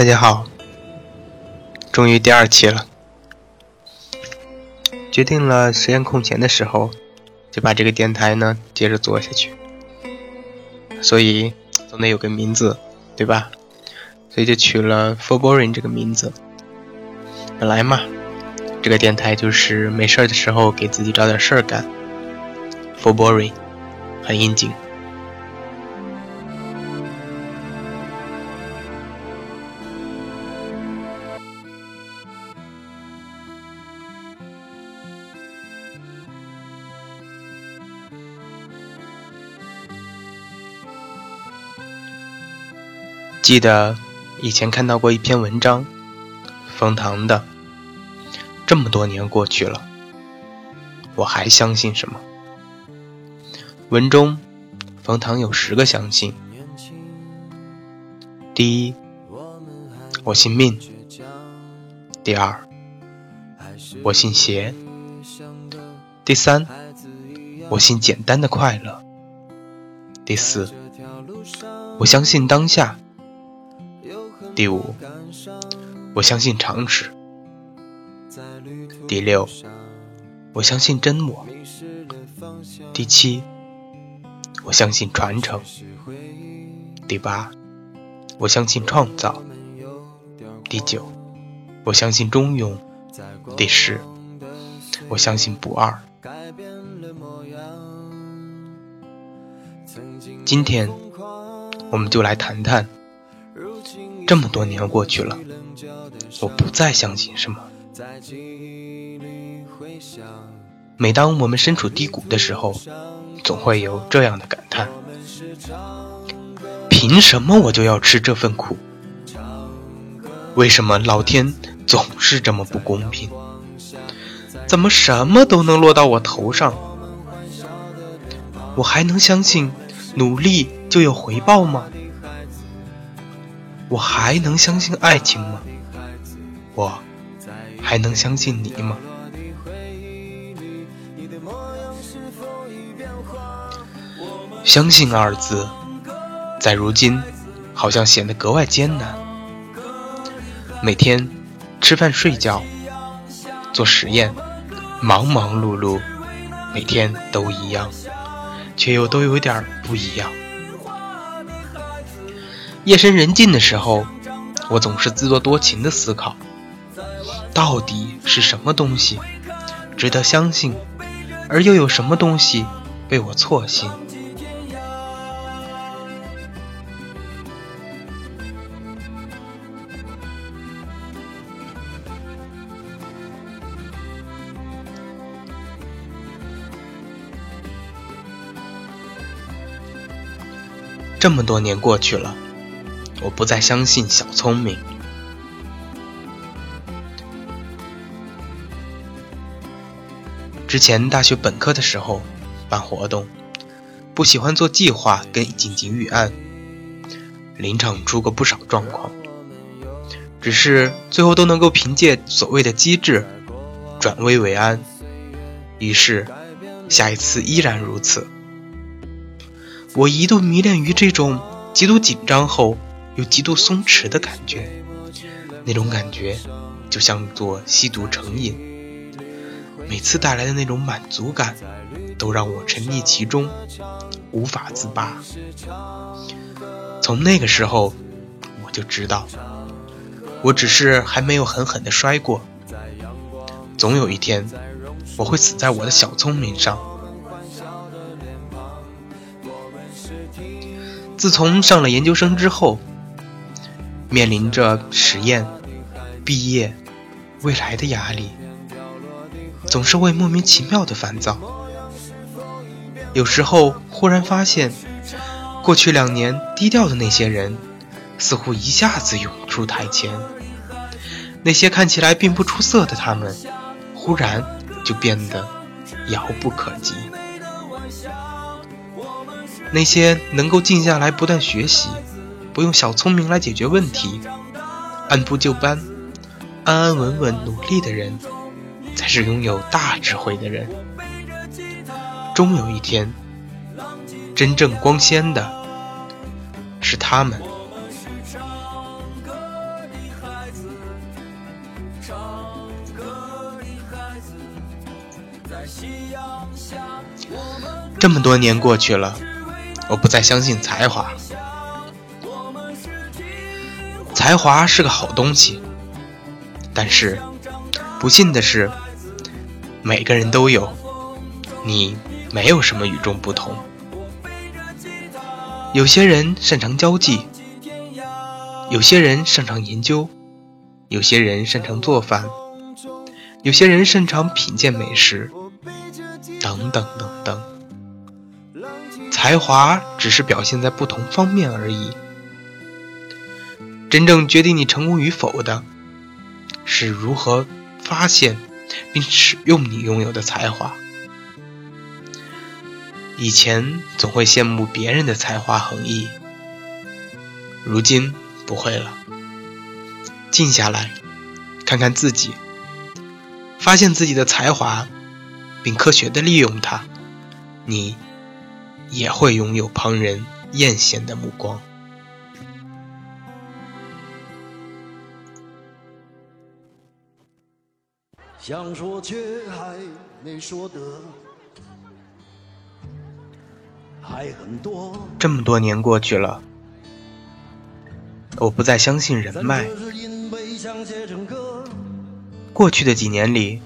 大家好，终于第二期了。决定了实验空前的时候，就把这个电台呢接着做下去。所以总得有个名字，对吧？所以就取了 For Boring 这个名字。本来嘛，这个电台就是没事儿的时候给自己找点事儿干。For Boring，很应景。记得以前看到过一篇文章，冯唐的。这么多年过去了，我还相信什么？文中，冯唐有十个相信。第一，我信命；第二，我信邪；第三，我信简单的快乐；第四，我相信当下。第五，我相信常识；第六，我相信真我；第七，我相信传承；第八，我相信创造；第九，我相信中庸；第十，我相信不二。今天，我们就来谈谈。这么多年过去了，我不再相信什么。每当我们身处低谷的时候，总会有这样的感叹：凭什么我就要吃这份苦？为什么老天总是这么不公平？怎么什么都能落到我头上？我还能相信努力就有回报吗？我还能相信爱情吗？我还能相信你吗？相信二字，在如今好像显得格外艰难。每天吃饭、睡觉、做实验，忙忙碌碌，每天都一样，却又都有点不一样。夜深人静的时候，我总是自作多情的思考，到底是什么东西值得相信，而又有什么东西被我错信？这么多年过去了。我不再相信小聪明。之前大学本科的时候办活动，不喜欢做计划跟紧急预案，临场出过不少状况，只是最后都能够凭借所谓的机智转危为安。于是下一次依然如此。我一度迷恋于这种极度紧张后。有极度松弛的感觉，那种感觉就像做吸毒成瘾，每次带来的那种满足感，都让我沉溺其中，无法自拔。从那个时候，我就知道，我只是还没有狠狠的摔过，总有一天，我会死在我的小聪明上。自从上了研究生之后。面临着实验、毕业、未来的压力，总是会莫名其妙的烦躁。有时候忽然发现，过去两年低调的那些人，似乎一下子涌出台前；那些看起来并不出色的他们，忽然就变得遥不可及。那些能够静下来不断学习。不用小聪明来解决问题，按部就班，安安稳稳努力的人，才是拥有大智慧的人。终有一天，真正光鲜的是他们。这么多年过去了，我不再相信才华。才华是个好东西，但是不幸的是，每个人都有，你没有什么与众不同。有些人擅长交际，有些人擅长研究，有些人擅长做饭，有些人擅长品鉴美食，等等等等。才华只是表现在不同方面而已，真正决定你成功与否的，是如何发现并使用你拥有的才华。以前总会羡慕别人的才华横溢，如今不会了。静下来，看看自己，发现自己的才华，并科学的利用它，你也会拥有旁人艳羡的目光。想说却还没说的。这么多年过去了，我不再相信人脉。过去的几年里，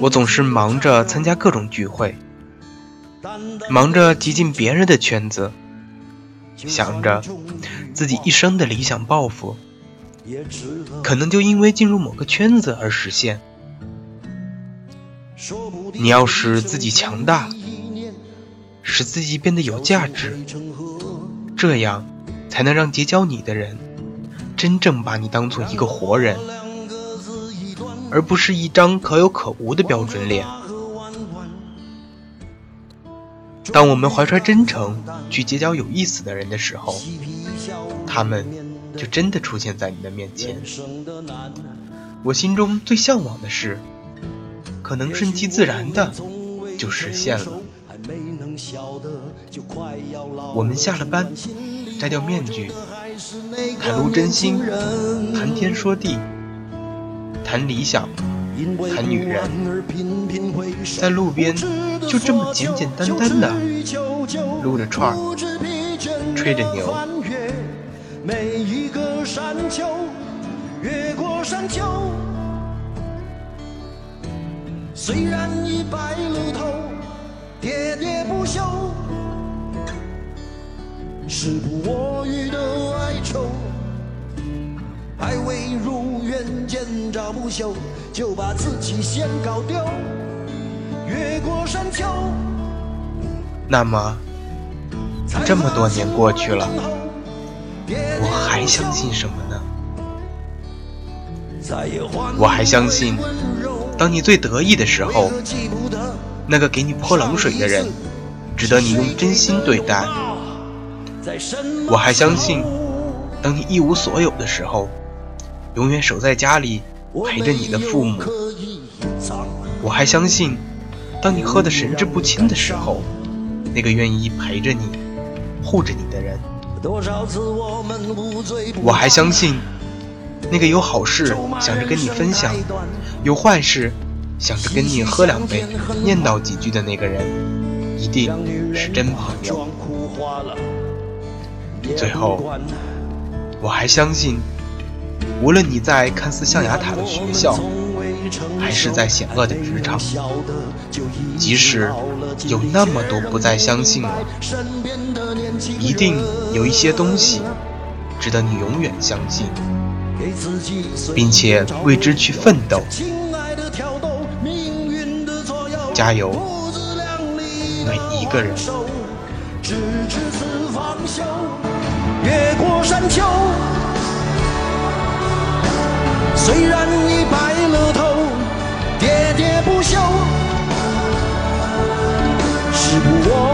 我总是忙着参加各种聚会，忙着挤进别人的圈子，想着自己一生的理想抱负，可能就因为进入某个圈子而实现。你要使自己强大。使自己变得有价值，这样才能让结交你的人真正把你当做一个活人，而不是一张可有可无的标准脸。当我们怀揣真诚去结交有意思的人的时候，他们就真的出现在你的面前。我心中最向往的事，可能顺其自然的就实现了。我们下了班，摘掉面具，袒露真心，谈天说地，谈理想，谈女人，在路边就这么简简单单的撸着串，吹着牛。每一个山丘，越过山丘虽然已白了头。喋喋不休，时不我予的哀愁，还未如愿见着不朽，就把自己先搞丢。越过山丘。那么，这么多年过去了，我还相信什么呢？我还相信，当你最得意的时候。那个给你泼冷水的人，值得你用真心对待。我还相信，当你一无所有的时候，永远守在家里陪着你的父母。我还相信，当你喝得神志不清的时候，那个愿意陪着你、护着你的人。我还相信，那个有好事想着跟你分享，有坏事。想着跟你喝两杯、念叨几句的那个人，一定是真朋友。最后，我还相信，无论你在看似象牙塔的学校，还是在险恶的职场，即使有那么多不再相信了，一定有一些东西值得你永远相信，并且为之去奋斗。加油，每一个人。越过山丘，虽然已白了头，喋喋不休，时不我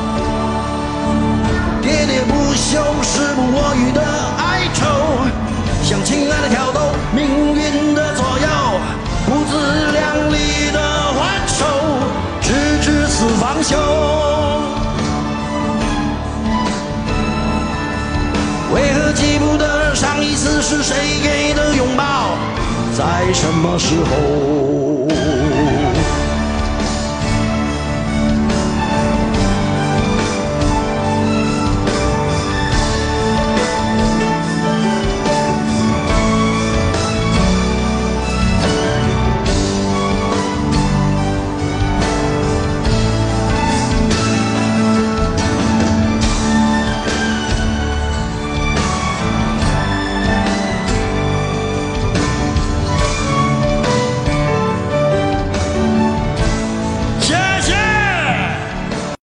喋喋不休，时不我予的哀愁，向亲爱的挑逗，命运的左右，不自量力的还手，直至死方休。为何记不得上一次是谁给的拥抱，在什么时候？